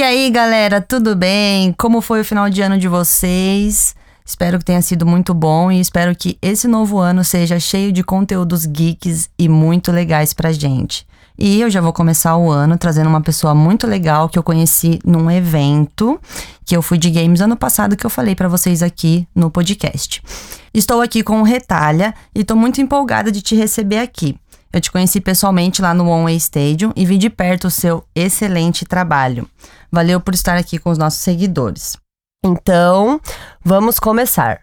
E aí, galera, tudo bem? Como foi o final de ano de vocês? Espero que tenha sido muito bom e espero que esse novo ano seja cheio de conteúdos geeks e muito legais pra gente. E eu já vou começar o ano trazendo uma pessoa muito legal que eu conheci num evento que eu fui de games ano passado que eu falei para vocês aqui no podcast. Estou aqui com o Retalha e tô muito empolgada de te receber aqui. Eu te conheci pessoalmente lá no One Way Stadium e vi de perto o seu excelente trabalho. Valeu por estar aqui com os nossos seguidores. Então, vamos começar.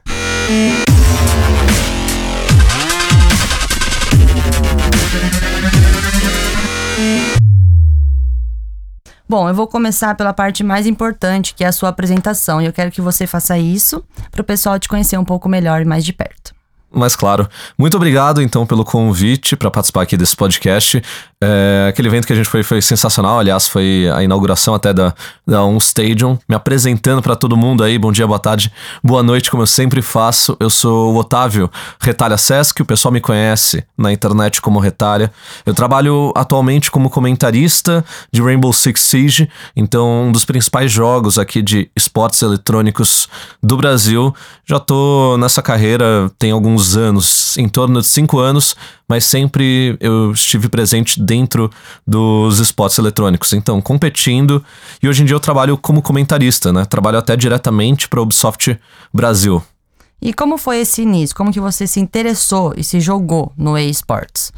Bom, eu vou começar pela parte mais importante, que é a sua apresentação, e eu quero que você faça isso para o pessoal te conhecer um pouco melhor e mais de perto. Mas claro, muito obrigado então pelo convite para participar aqui desse podcast. É, aquele evento que a gente foi foi sensacional, aliás, foi a inauguração até da, da Um Stadium, me apresentando para todo mundo aí. Bom dia, boa tarde, boa noite, como eu sempre faço. Eu sou o Otávio Retalha Sesc, o pessoal me conhece na internet como Retalha. Eu trabalho atualmente como comentarista de Rainbow Six Siege, então um dos principais jogos aqui de esportes eletrônicos do Brasil. Já tô nessa carreira tem alguns anos, em torno de cinco anos, mas sempre eu estive presente dentro dos esportes eletrônicos. Então, competindo. E hoje em dia eu trabalho como comentarista, né? Trabalho até diretamente para a Ubisoft Brasil. E como foi esse início? Como que você se interessou e se jogou no eSports?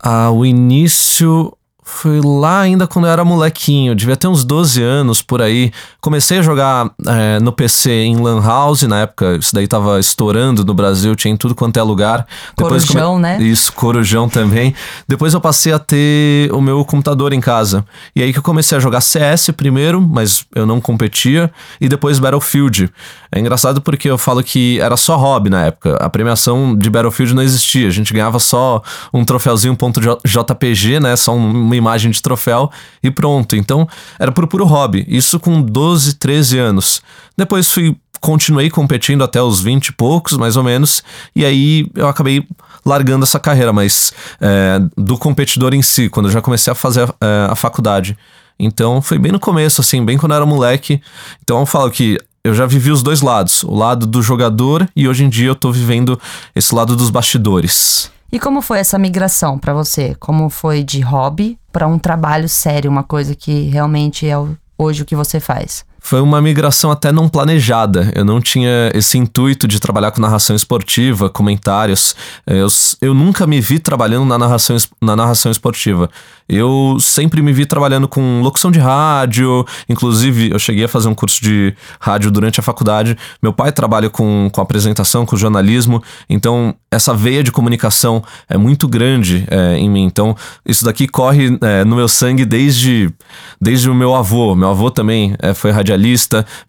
Ah, o início foi lá ainda quando eu era molequinho, devia ter uns 12 anos por aí. Comecei a jogar é, no PC em Lan House, na época isso daí tava estourando no Brasil, tinha em tudo quanto é lugar. Depois Corujão, come... né? Isso, Corujão também. Depois eu passei a ter o meu computador em casa. E aí que eu comecei a jogar CS primeiro, mas eu não competia, e depois Battlefield. É engraçado porque eu falo que era só hobby na época. A premiação de Battlefield não existia. A gente ganhava só um troféuzinho .jpg, né? Só um uma imagem de troféu e pronto. Então, era por puro hobby. Isso com 12, 13 anos. Depois fui continuei competindo até os 20 e poucos, mais ou menos, e aí eu acabei largando essa carreira, mas é, do competidor em si, quando eu já comecei a fazer é, a faculdade. Então foi bem no começo, assim, bem quando eu era moleque. Então eu falo que eu já vivi os dois lados, o lado do jogador e hoje em dia eu tô vivendo esse lado dos bastidores. E como foi essa migração para você? Como foi de hobby para um trabalho sério, uma coisa que realmente é hoje o que você faz? Foi uma migração até não planejada. Eu não tinha esse intuito de trabalhar com narração esportiva, comentários. Eu, eu nunca me vi trabalhando na narração, na narração esportiva. Eu sempre me vi trabalhando com locução de rádio, inclusive eu cheguei a fazer um curso de rádio durante a faculdade. Meu pai trabalha com, com apresentação, com jornalismo, então essa veia de comunicação é muito grande é, em mim. Então isso daqui corre é, no meu sangue desde, desde o meu avô. Meu avô também é, foi radialista,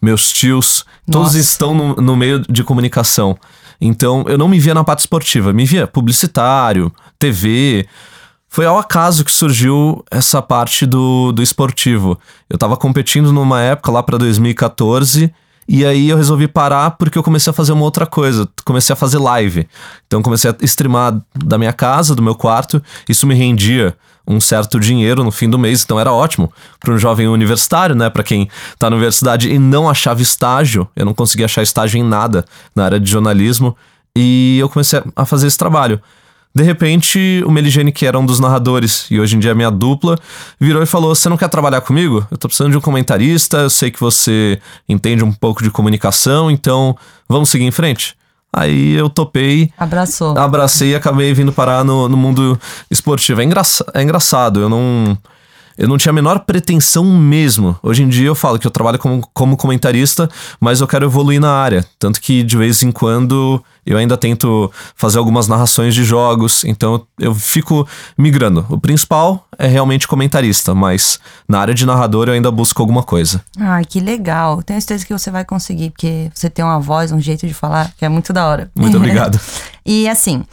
meus tios, Nossa. todos estão no, no meio de comunicação. Então eu não me via na parte esportiva, me via publicitário, TV. Foi ao acaso que surgiu essa parte do, do esportivo. Eu tava competindo numa época lá para 2014 e aí eu resolvi parar porque eu comecei a fazer uma outra coisa. Comecei a fazer live. Então comecei a streamar da minha casa, do meu quarto. Isso me rendia um certo dinheiro no fim do mês, então era ótimo para um jovem universitário, né? Para quem tá na universidade e não achava estágio. Eu não conseguia achar estágio em nada na área de jornalismo. E eu comecei a fazer esse trabalho. De repente, o Meligene, que era um dos narradores e hoje em dia é minha dupla, virou e falou: Você não quer trabalhar comigo? Eu tô precisando de um comentarista, eu sei que você entende um pouco de comunicação, então vamos seguir em frente? Aí eu topei. Abraçou. Abracei e acabei vindo parar no, no mundo esportivo. É, engraça, é engraçado, eu não eu não tinha a menor pretensão mesmo. Hoje em dia eu falo que eu trabalho como, como comentarista, mas eu quero evoluir na área. Tanto que de vez em quando eu ainda tento fazer algumas narrações de jogos, então eu fico migrando. O principal é realmente comentarista, mas na área de narrador eu ainda busco alguma coisa. Ah, que legal. Tenho certeza que você vai conseguir, porque você tem uma voz, um jeito de falar que é muito da hora. Muito obrigado. e assim,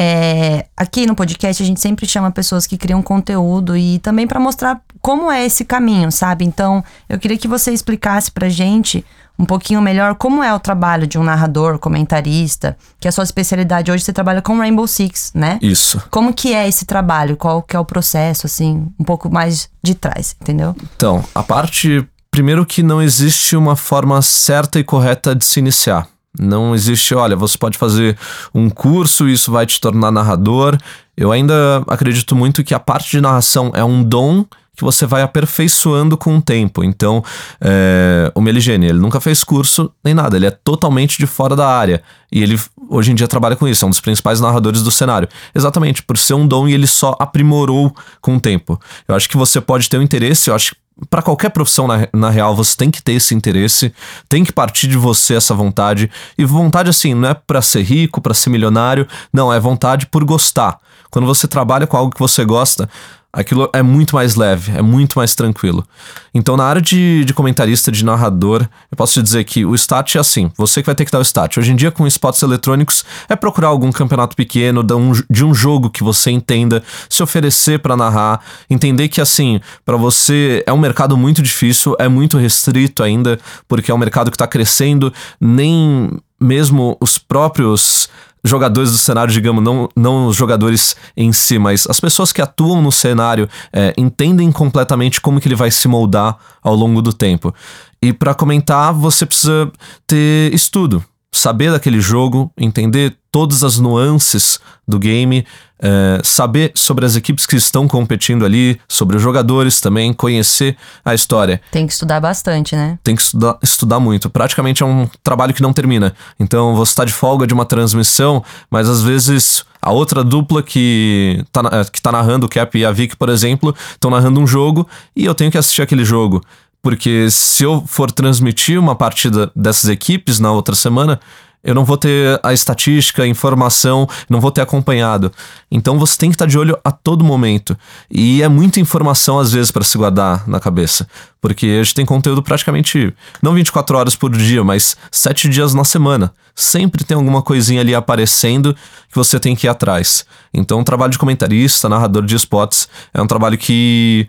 é, aqui no podcast a gente sempre chama pessoas que criam conteúdo e também para mostrar como é esse caminho, sabe? Então, eu queria que você explicasse pra gente um pouquinho melhor como é o trabalho de um narrador, comentarista, que é a sua especialidade hoje você trabalha com Rainbow Six, né? Isso. Como que é esse trabalho? Qual que é o processo assim, um pouco mais de trás, entendeu? Então, a parte primeiro que não existe uma forma certa e correta de se iniciar. Não existe, olha, você pode fazer um curso, isso vai te tornar narrador. Eu ainda acredito muito que a parte de narração é um dom que você vai aperfeiçoando com o tempo. Então, é, o Meligene, ele nunca fez curso nem nada, ele é totalmente de fora da área. E ele hoje em dia trabalha com isso, é um dos principais narradores do cenário. Exatamente, por ser um dom e ele só aprimorou com o tempo. Eu acho que você pode ter um interesse, eu acho que para qualquer profissão na, na real, você tem que ter esse interesse, tem que partir de você essa vontade. E vontade, assim, não é para ser rico, para ser milionário, não, é vontade por gostar. Quando você trabalha com algo que você gosta, aquilo é muito mais leve, é muito mais tranquilo. Então, na área de, de comentarista, de narrador, eu posso te dizer que o stat é assim: você que vai ter que dar o stat. Hoje em dia, com spots eletrônicos, é procurar algum campeonato pequeno de um, de um jogo que você entenda, se oferecer para narrar, entender que, assim, para você é um mercado muito difícil, é muito restrito ainda, porque é um mercado que está crescendo, nem mesmo os próprios jogadores do cenário, digamos, não, não os jogadores em si, mas as pessoas que atuam no cenário é, entendem completamente como que ele vai se moldar ao longo do tempo. E para comentar, você precisa ter estudo, saber daquele jogo, entender todas as nuances do game, é, saber sobre as equipes que estão competindo ali, sobre os jogadores também, conhecer a história. Tem que estudar bastante, né? Tem que estudar, estudar muito. Praticamente é um trabalho que não termina. Então você está de folga de uma transmissão, mas às vezes a outra dupla que tá, que tá narrando, o Cap e a Vic, por exemplo, estão narrando um jogo e eu tenho que assistir aquele jogo. Porque se eu for transmitir uma partida dessas equipes na outra semana, eu não vou ter a estatística, a informação, não vou ter acompanhado. Então você tem que estar de olho a todo momento. E é muita informação às vezes para se guardar na cabeça, porque a gente tem conteúdo praticamente não 24 horas por dia, mas 7 dias na semana. Sempre tem alguma coisinha ali aparecendo que você tem que ir atrás. Então, o trabalho de comentarista, narrador de spots, é um trabalho que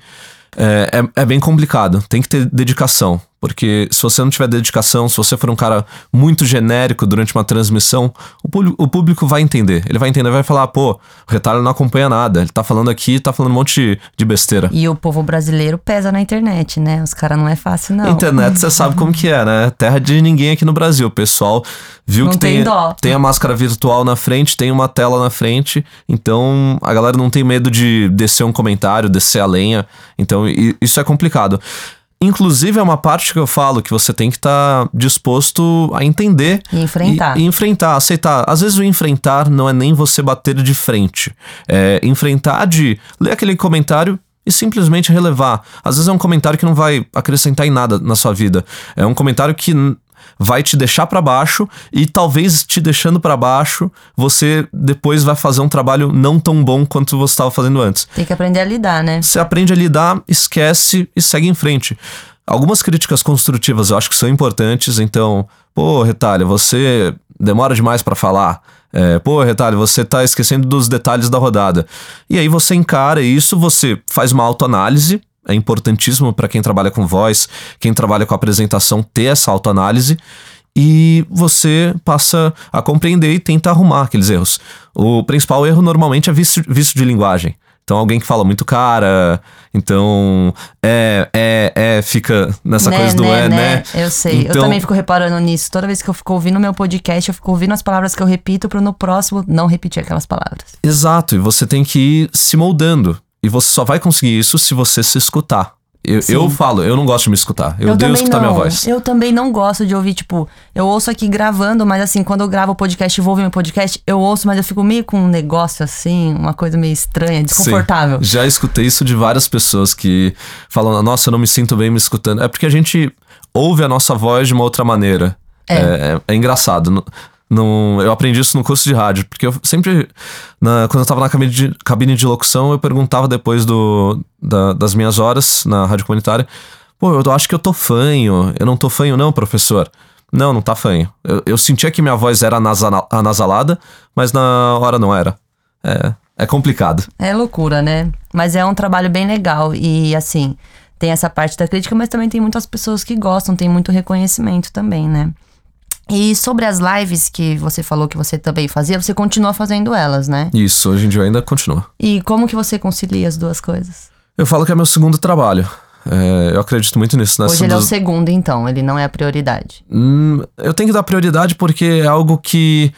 é, é, é, bem complicado. Tem que ter dedicação. Porque se você não tiver dedicação, se você for um cara muito genérico durante uma transmissão, o público, o público vai entender. Ele vai entender, vai falar, pô, o retalho não acompanha nada. Ele tá falando aqui, tá falando um monte de, besteira. E o povo brasileiro pesa na internet, né? Os caras não é fácil, não. Internet, você sabe como que é, né? Terra de ninguém aqui no Brasil. O pessoal viu não que tem, tem, tem a máscara virtual na frente, tem uma tela na frente. Então a galera não tem medo de descer um comentário, descer a lenha. Então isso é complicado. Inclusive, é uma parte que eu falo que você tem que estar tá disposto a entender. E enfrentar. E, e, enfrentar, aceitar. Às vezes o enfrentar não é nem você bater de frente. É enfrentar de ler aquele comentário e simplesmente relevar. Às vezes é um comentário que não vai acrescentar em nada na sua vida. É um comentário que vai te deixar para baixo e talvez te deixando para baixo, você depois vai fazer um trabalho não tão bom quanto você estava fazendo antes. Tem que aprender a lidar, né? Você aprende a lidar, esquece e segue em frente. Algumas críticas construtivas eu acho que são importantes, então, pô, Retalho, você demora demais para falar. É, pô, Retalho, você tá esquecendo dos detalhes da rodada. E aí você encara isso, você faz uma autoanálise, é importantíssimo para quem trabalha com voz, quem trabalha com apresentação, ter essa autoanálise e você passa a compreender e tenta arrumar aqueles erros. O principal erro normalmente é vício, vício de linguagem. Então, alguém que fala muito cara, então é, é, é, fica nessa né, coisa do né, é, né, né? Eu sei. Então, eu também fico reparando nisso. Toda vez que eu fico ouvindo meu podcast, eu fico ouvindo as palavras que eu repito para no próximo não repetir aquelas palavras. Exato, e você tem que ir se moldando. E você só vai conseguir isso se você se escutar. Eu, eu falo, eu não gosto de me escutar. Eu, Eu odeio escutar não. minha voz. Eu também não gosto de ouvir, tipo, eu ouço aqui gravando, mas assim, quando eu gravo o podcast e vou ouvir meu podcast, eu ouço, mas eu fico meio com um negócio assim, uma coisa meio estranha, desconfortável. Sim. Já escutei isso de várias pessoas que falam, nossa, eu não me sinto bem me escutando. É porque a gente ouve a nossa voz de uma outra maneira. É. é, é engraçado. Eu aprendi isso no curso de rádio, porque eu sempre, na- quando eu tava na cabine de, cabine de locução, eu perguntava depois do, da- das minhas horas na rádio comunitária, pô, eu acho que eu tô fanho, eu não tô fanho não, professor. Não, não tá fanho. Eu, eu sentia que minha voz era anasa- anasalada, mas na hora não era. É, é complicado. É loucura, né? Mas é um trabalho bem legal e assim, tem essa parte da crítica, mas também tem muitas pessoas que gostam, tem muito reconhecimento também, né? E sobre as lives que você falou que você também fazia, você continua fazendo elas, né? Isso, hoje em dia ainda continua. E como que você concilia as duas coisas? Eu falo que é meu segundo trabalho. É, eu acredito muito nisso. Hoje ele é o segundo, então, ele não é a prioridade. Hum, eu tenho que dar prioridade porque é algo que.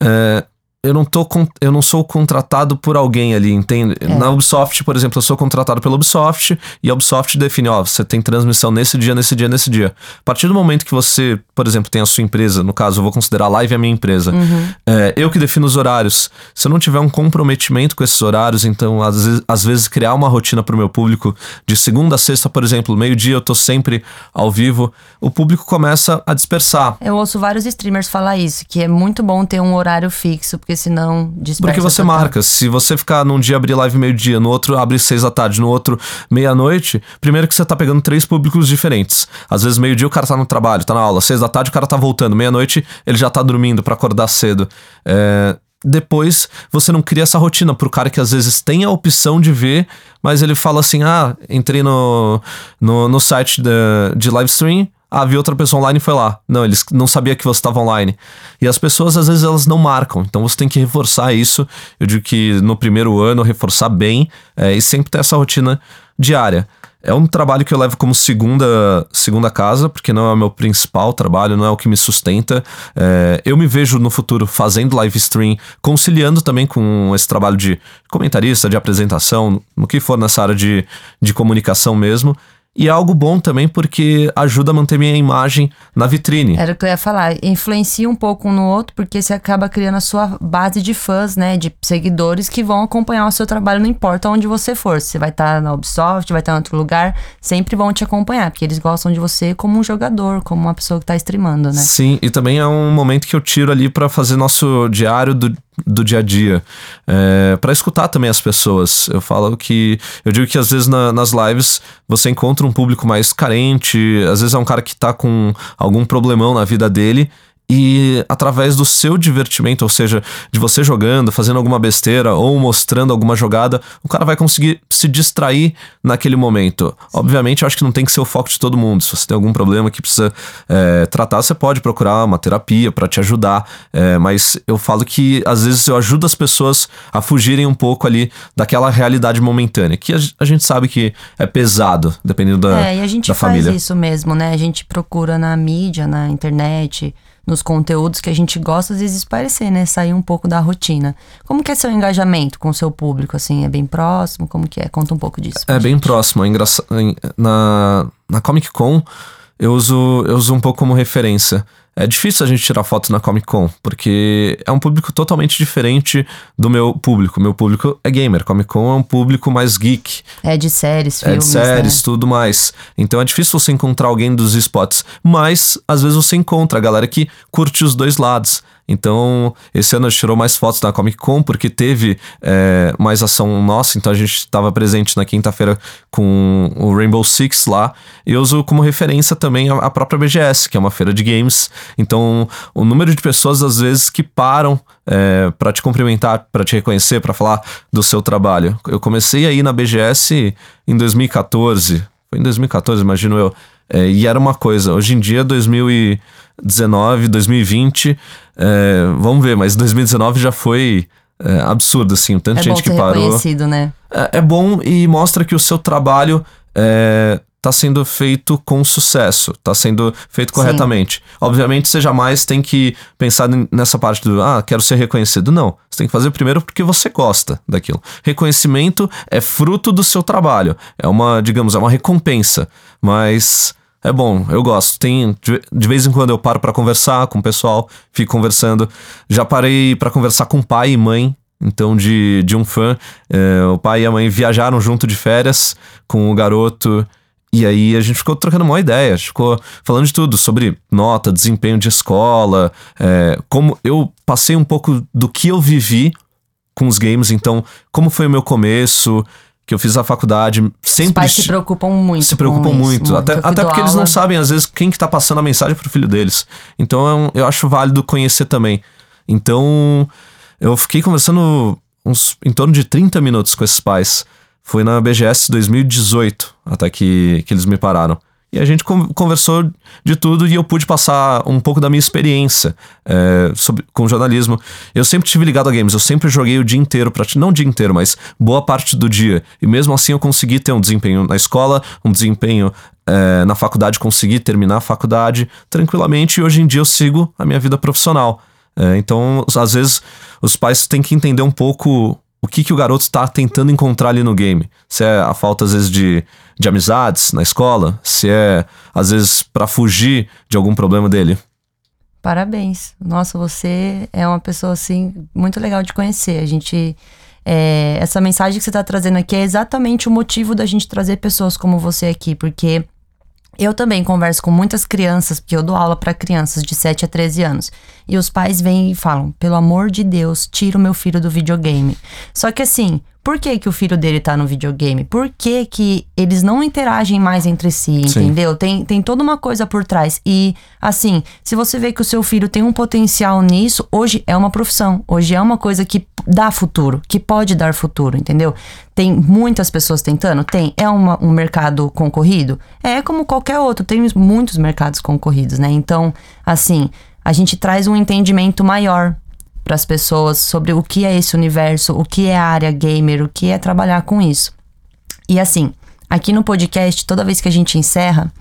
É, eu não, tô eu não sou contratado por alguém ali, entende? É. Na Ubisoft, por exemplo, eu sou contratado pela Ubisoft e a Ubisoft define, ó, você tem transmissão nesse dia, nesse dia, nesse dia. A partir do momento que você, por exemplo, tem a sua empresa, no caso, eu vou considerar a live a minha empresa, uhum. é, eu que defino os horários. Se eu não tiver um comprometimento com esses horários, então, às vezes, às vezes criar uma rotina para o meu público, de segunda a sexta, por exemplo, meio-dia eu tô sempre ao vivo, o público começa a dispersar. Eu ouço vários streamers falar isso, que é muito bom ter um horário fixo, porque senão dispersa. Porque você marca. Se você ficar num dia abrir live meio-dia, no outro abre seis da tarde, no outro meia-noite, primeiro que você tá pegando três públicos diferentes. Às vezes meio-dia o cara tá no trabalho, tá na aula, seis da tarde o cara tá voltando, meia-noite ele já tá dormindo para acordar cedo. É, depois você não cria essa rotina pro cara que às vezes tem a opção de ver, mas ele fala assim: ah, entrei no, no, no site de, de live stream, ah, vi outra pessoa online e foi lá. Não, eles não sabia que você estava online. E as pessoas, às vezes, elas não marcam. Então você tem que reforçar isso. Eu digo que no primeiro ano, reforçar bem é, e sempre ter essa rotina diária. É um trabalho que eu levo como segunda, segunda casa, porque não é o meu principal trabalho, não é o que me sustenta. É, eu me vejo no futuro fazendo live stream, conciliando também com esse trabalho de comentarista, de apresentação, no que for nessa área de, de comunicação mesmo. E é algo bom também porque ajuda a manter minha imagem na vitrine. Era o que eu ia falar. Influencia um pouco um no outro, porque você acaba criando a sua base de fãs, né? De seguidores que vão acompanhar o seu trabalho, não importa onde você for. Você vai estar tá na Ubisoft, vai estar tá em outro lugar, sempre vão te acompanhar, porque eles gostam de você como um jogador, como uma pessoa que está streamando, né? Sim, e também é um momento que eu tiro ali para fazer nosso diário do do dia a dia, é, para escutar também as pessoas. Eu falo que. Eu digo que às vezes na, nas lives você encontra um público mais carente, às vezes é um cara que tá com algum problemão na vida dele e através do seu divertimento, ou seja, de você jogando, fazendo alguma besteira ou mostrando alguma jogada, o cara vai conseguir se distrair naquele momento. Obviamente, eu acho que não tem que ser o foco de todo mundo. Se você tem algum problema que precisa é, tratar, você pode procurar uma terapia para te ajudar. É, mas eu falo que às vezes eu ajudo as pessoas a fugirem um pouco ali daquela realidade momentânea, que a, gente sabe que é pesado, dependendo da, é, e a gente faz família. isso mesmo, né? A gente procura na mídia, na internet nos conteúdos que a gente gosta, às vezes parecer, né? Sair um pouco da rotina. Como que é seu engajamento com o seu público, assim? É bem próximo? Como que é? Conta um pouco disso. É gente. bem próximo. É engraçado. Na, na Comic Con, eu uso, eu uso um pouco como referência. É difícil a gente tirar foto na Comic Con, porque é um público totalmente diferente do meu público. Meu público é gamer. Comic Con é um público mais geek. É de séries, filmes, É de séries, né? tudo mais. Então é difícil você encontrar alguém dos spots. Mas, às vezes, você encontra a galera que curte os dois lados. Então, esse ano a gente tirou mais fotos da Comic Con, porque teve é, mais ação nossa, então a gente estava presente na quinta-feira com o Rainbow Six lá. E eu uso como referência também a, própria BGS, que é uma feira de games. Então, o número de pessoas, às vezes, que param é, para te cumprimentar, para te reconhecer, para falar do seu trabalho. Eu comecei aí na BGS em 2014. Foi em 2014, imagino eu. É, e era uma coisa. Hoje em dia, 2019, 2020, é, vamos ver, mas 2019 já foi é, absurdo, assim. O tanto é gente que parou. Reconhecido, né? É, é, bom e mostra que o seu trabalho é, tá sendo feito com sucesso, tá sendo feito corretamente. Sim. Obviamente, você jamais tem que pensar nessa parte do, ah, quero ser reconhecido. Não. Você tem que fazer primeiro porque você gosta daquilo. Reconhecimento é fruto do seu trabalho. É uma, digamos, é uma recompensa. Mas é bom, eu gosto. Tem de vez em quando eu paro para conversar com o pessoal, fico conversando. Já parei para conversar com pai e mãe, então de, de um fã. É, o pai e a mãe viajaram junto de férias com o garoto. E aí a gente ficou trocando uma ideia, ficou falando de tudo, sobre nota, desempenho de escola, é, como eu passei um pouco do que eu vivi com os games, então como foi o meu começo, que eu fiz a faculdade, sempre... Os pais se preocupam muito Se preocupam muito, muito. Até, até porque aula. eles não sabem, às vezes, quem que tá passando a mensagem pro filho deles. Então, eu acho válido conhecer também. Então, eu fiquei conversando uns em torno de 30 minutos com esses pais. Foi na BGS 2018, até que, que eles me pararam. E a gente conversou de tudo e eu pude passar um pouco da minha experiência é, sobre, com jornalismo. Eu sempre tive ligado a games, eu sempre joguei o dia inteiro, não o dia inteiro, mas boa parte do dia. E mesmo assim eu consegui ter um desempenho na escola, um desempenho é, na faculdade, consegui terminar a faculdade tranquilamente e hoje em dia eu sigo a minha vida profissional. É, então, às vezes, os pais têm que entender um pouco o que, que o garoto está tentando encontrar ali no game. Se é a falta, às vezes, de, de amizades na escola, se é, às vezes, para fugir de algum problema dele. Parabéns. Nossa, você é uma pessoa, assim, muito legal de conhecer. A gente. É, essa mensagem que você está trazendo aqui é exatamente o motivo da gente trazer pessoas como você aqui, porque eu também converso com muitas crianças, porque eu dou aula para crianças de 7 a 13 anos. E os pais vêm e falam: pelo amor de Deus, tira o meu filho do videogame. Só que assim, por que, que o filho dele tá no videogame? Por que, que eles não interagem mais entre si, entendeu? Tem, tem toda uma coisa por trás. E, assim, se você vê que o seu filho tem um potencial nisso, hoje é uma profissão. Hoje é uma coisa que dá futuro, que pode dar futuro, entendeu? Tem muitas pessoas tentando? Tem. É uma, um mercado concorrido? É como qualquer outro. Tem muitos mercados concorridos, né? Então, assim, a gente traz um entendimento maior para as pessoas sobre o que é esse universo, o que é a área gamer, o que é trabalhar com isso. E assim, aqui no podcast, toda vez que a gente encerra,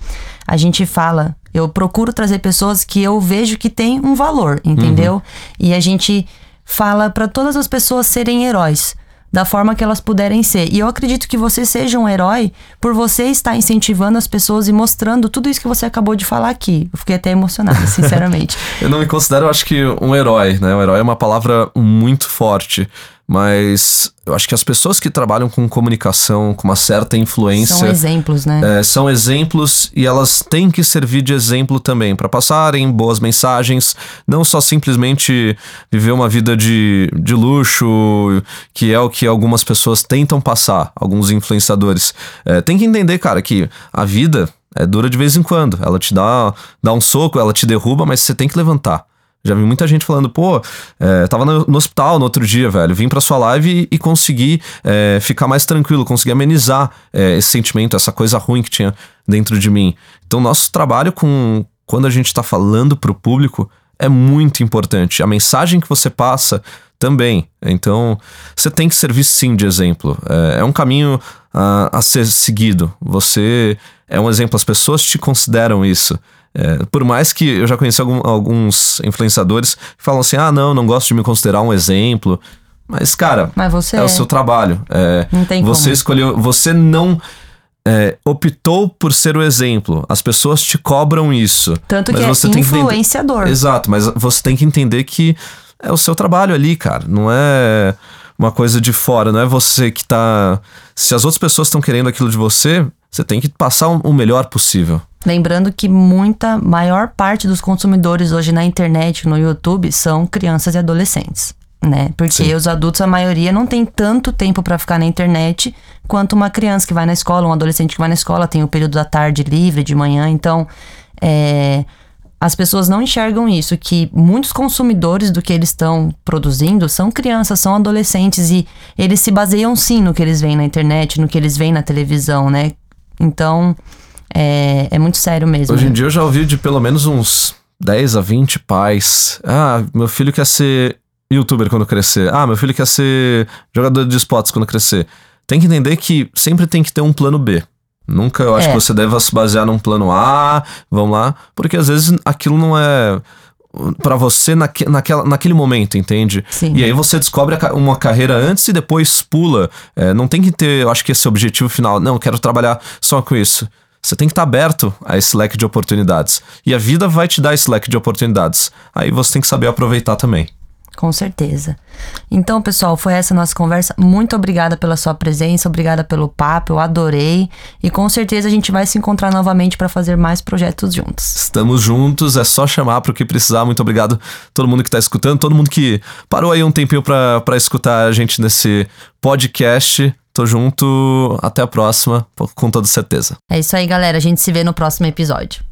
a gente fala, eu procuro trazer pessoas que eu vejo que tem um valor, entendeu? Uhum. E a gente fala para todas as pessoas serem heróis da forma que elas puderem ser. E eu acredito que você seja um herói por você estar incentivando as pessoas e mostrando tudo isso que você acabou de falar aqui. Eu fiquei até emocionada, sinceramente. eu não me considero, acho que, um herói, né? Um herói é uma palavra muito forte. Mas eu acho que as pessoas que trabalham com comunicação, com uma certa influência. São exemplos, né? É, são exemplos e elas têm que servir de exemplo também, para passarem boas mensagens, não só simplesmente viver uma vida de, de luxo, que é o que algumas pessoas tentam passar, alguns influenciadores. É, tem que entender, cara, que a vida é dura de vez em quando. Ela te dá, dá um soco, ela te derruba, mas você tem que levantar. Já vi muita gente falando, pô, é, tava no, no, hospital no outro dia, velho. Vim pra sua live e, e consegui é, ficar mais tranquilo, consegui amenizar é, esse sentimento, essa coisa ruim que tinha dentro de mim. Então, nosso trabalho com. Quando a gente tá falando pro público é muito importante. A mensagem que você passa também. Então, você tem que servir sim de exemplo. É, é um caminho a, a ser seguido. Você é um exemplo, as pessoas te consideram isso. É, por mais que eu já conheci algum, alguns influenciadores que falam assim: ah, não, não gosto de me considerar um exemplo. Mas, cara, Mas você é, é o seu trabalho. É, não tem você como. escolheu, você não é, optou por ser o exemplo. As pessoas te cobram isso. Tanto que é você é influenciador. Que Exato, mas você tem que entender que é o seu trabalho ali, cara. Não é uma coisa de fora, não é você que tá. Se as outras pessoas estão querendo aquilo de você, você tem que passar o melhor possível. Lembrando que muita maior parte dos consumidores hoje na internet, no YouTube, são crianças e adolescentes, né? Porque Sim. os adultos, a maioria, não tem tanto tempo para ficar na internet quanto uma criança que vai na escola, um adolescente que vai na escola, tem o período da tarde livre, de manhã. Então, é, as pessoas não enxergam isso, que muitos consumidores do que eles estão produzindo são crianças, são adolescentes e eles se baseiam sim no que eles veem na internet, no que eles veem na televisão, né? Então, é, é muito sério mesmo. Hoje em dia eu já ouvi de pelo menos uns 10 a 20 pais. Ah, meu filho quer ser youtuber quando crescer. Ah, meu filho quer ser jogador de esportes quando crescer. Tem que entender que sempre tem que ter um plano B. Nunca eu acho é. que você deva se basear num plano A, vamos lá, porque às vezes aquilo não é para você naque, naquela, naquele momento, entende? Sim. E aí você descobre uma carreira antes e depois pula. É, não tem que ter, eu acho que esse objetivo final. Não, quero trabalhar só com isso. Você tem que estar tá aberto a esse leque de oportunidades. E a vida vai te dar esse leque de oportunidades. Aí você tem que saber aproveitar também. Com certeza. Então, pessoal, foi essa nossa conversa. Muito obrigada pela sua presença, obrigada pelo papo, eu adorei. E com certeza a gente vai se encontrar novamente para fazer mais projetos juntos. Estamos juntos, é só chamar para o que precisar. Muito obrigado a todo mundo que está escutando, todo mundo que parou aí um tempinho para escutar a gente nesse podcast. Tô junto, até a próxima, com toda certeza. É isso aí, galera. A gente se vê no próximo episódio.